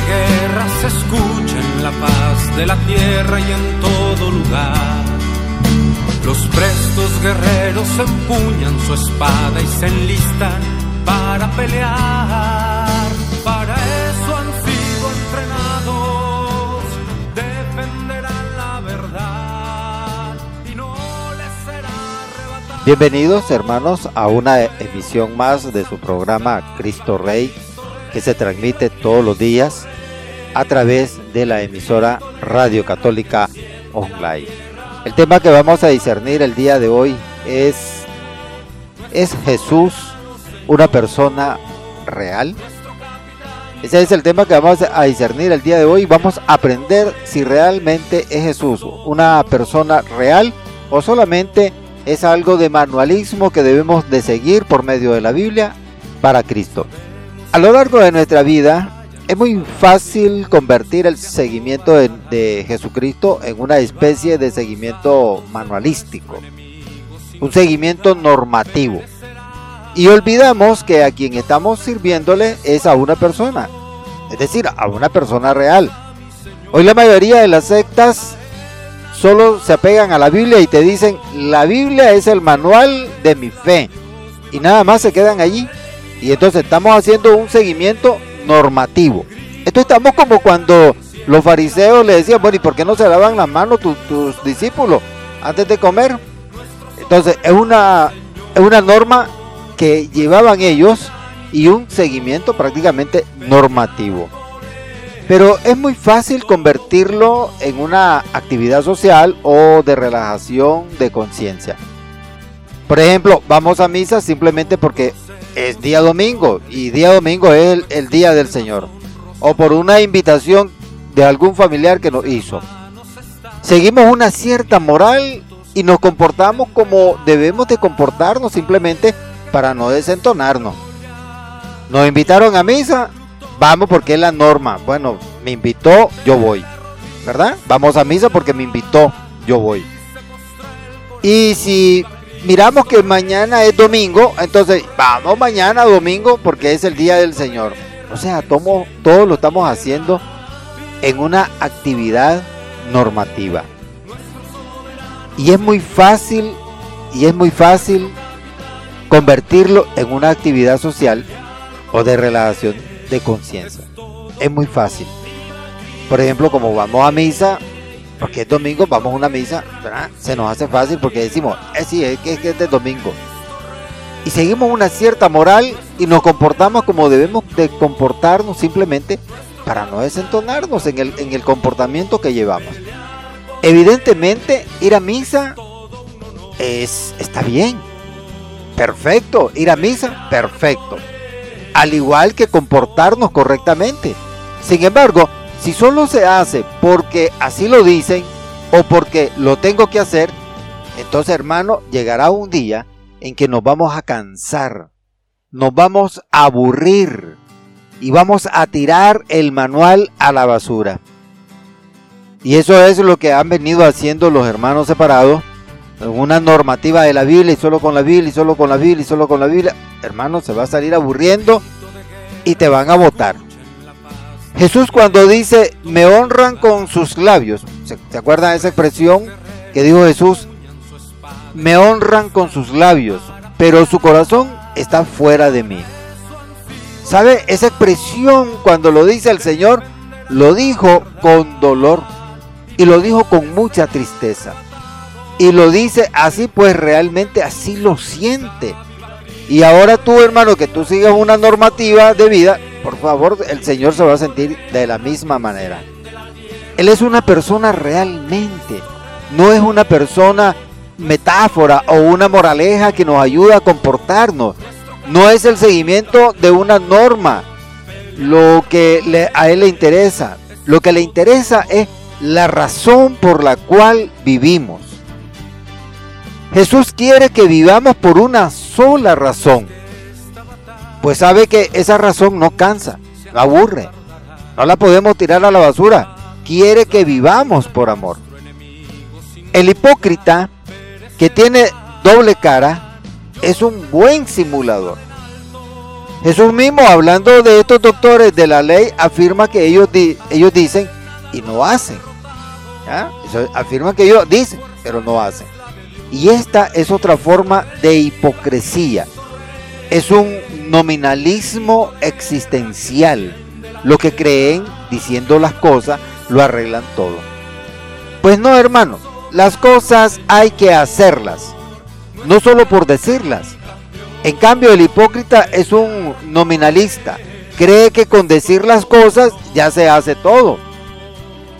guerra se escucha en la paz de la tierra y en todo lugar. Los prestos guerreros empuñan su espada y se enlistan para pelear. Para eso han sido entrenados, defenderán la verdad y no les será arrebatado. Bienvenidos hermanos a una emisión más de su programa Cristo Rey que se transmite todos los días a través de la emisora Radio Católica Online. El tema que vamos a discernir el día de hoy es ¿Es Jesús una persona real? Ese es el tema que vamos a discernir el día de hoy. Vamos a aprender si realmente es Jesús una persona real o solamente es algo de manualismo que debemos de seguir por medio de la Biblia para Cristo. A lo largo de nuestra vida es muy fácil convertir el seguimiento de, Jesucristo en una especie de seguimiento manualístico, un seguimiento normativo. Y olvidamos que a quien estamos sirviéndole es a una persona, es decir, a una persona real. Hoy la mayoría de las sectas solo se apegan a la Biblia y te dicen, la Biblia es el manual de mi fe. Y nada más se quedan allí. Y entonces estamos haciendo un seguimiento normativo. Esto estamos como cuando los fariseos le decían, bueno, ¿y por qué no se lavan las manos tus, discípulos antes de comer? Entonces es una, es una norma que llevaban ellos y un seguimiento prácticamente normativo. Pero es muy fácil convertirlo en una actividad social o de relajación de conciencia. Por ejemplo, vamos a misa simplemente porque es día domingo y día domingo es el, día del Señor. O por una invitación de algún familiar que nos hizo. Seguimos una cierta moral y nos comportamos como debemos de comportarnos simplemente para no desentonarnos. Nos invitaron a misa, vamos porque es la norma. Bueno, me invitó, yo voy. ¿Verdad? Vamos a misa porque me invitó, yo voy. Y si miramos que mañana es domingo, entonces vamos mañana domingo porque es el día del Señor. O sea, tomo, todo lo estamos haciendo en una actividad normativa. Y es muy fácil, y es muy fácil convertirlo en una actividad social o de relación de conciencia. Es muy fácil. Por ejemplo, como vamos a misa, porque es domingo, vamos a una misa, se nos hace fácil porque decimos, eh, sí, es que, es es de domingo. Y seguimos una cierta moral y nos comportamos como debemos de comportarnos simplemente para no desentonarnos en el, en el comportamiento que llevamos. Evidentemente, ir a misa es, está bien. Perfecto. Ir a misa, perfecto. Al igual que comportarnos correctamente. Sin embargo, si solo se hace porque así lo dicen o porque lo tengo que hacer, entonces hermano, llegará un día en que nos vamos a cansar, nos vamos a aburrir y vamos a tirar el manual a la basura. Y eso es lo que han venido haciendo los hermanos separados, una normativa de la Biblia y solo con la Biblia y solo con la Biblia y solo con la Biblia. Hermano, se va a salir aburriendo y te van a votar. Jesús cuando dice, me honran con sus labios, ¿se, ¿se acuerdan de esa expresión que dijo Jesús? Me honran con sus labios, pero su corazón está fuera de mí. ¿Sabe? Esa expresión cuando lo dice el Señor, lo dijo con dolor y lo dijo con mucha tristeza. Y lo dice así, pues realmente así lo siente. Y ahora tú, hermano, que tú sigas una normativa de vida, por favor, el Señor se va a sentir de la misma manera. Él es una persona realmente, no es una persona metáfora o una moraleja que nos ayuda a comportarnos. No es el seguimiento de una norma lo que a él le interesa. Lo que le interesa es la razón por la cual vivimos. Jesús quiere que vivamos por una sola razón. Pues sabe que esa razón no cansa, aburre. No la podemos tirar a la basura. Quiere que vivamos por amor. El hipócrita que tiene doble cara es un buen simulador. Jesús mismo, hablando de estos doctores de la ley, afirma que ellos, ellos dicen y no hacen. afirman que ellos dicen, pero no hacen. Y esta es otra forma de hipocresía. Es un nominalismo existencial. Lo que creen, diciendo las cosas, lo arreglan todo. Pues no, hermano, las cosas hay que hacerlas, no solo por decirlas. En cambio, el hipócrita es un nominalista. Cree que con decir las cosas ya se hace todo.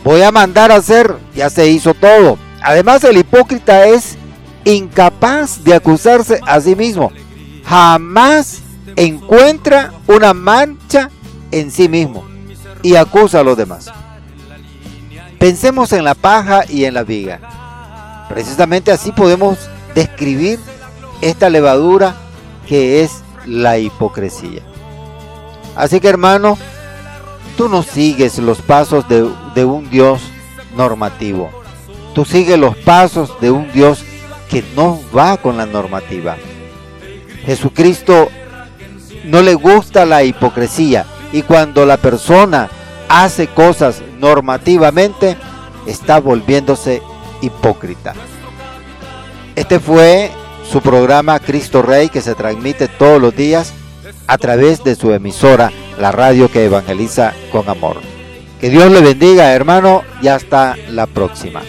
Voy a mandar a hacer, ya se hizo todo. Además, el hipócrita es incapaz de acusarse a sí mismo. Jamás encuentra una mancha en sí mismo y acusa a los demás. Pensemos en la paja y en la viga. Precisamente así podemos describir esta levadura que es la hipocresía. Así que hermano, tú no sigues los pasos de, de un Dios normativo. Tú sigues los pasos de un Dios que no va con la normativa. Jesucristo no le gusta la hipocresía y cuando la persona hace cosas normativamente, está volviéndose hipócrita. Este fue su programa Cristo Rey que se transmite todos los días a través de su emisora, la radio que evangeliza con amor. Que Dios le bendiga, hermano, y hasta la próxima.